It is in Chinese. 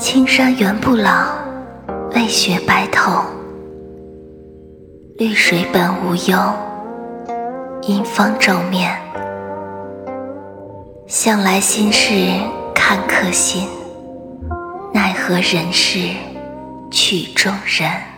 青山原不老，为雪白头。绿水本无忧，因风骤面。向来心事看客心，奈何人世曲中人。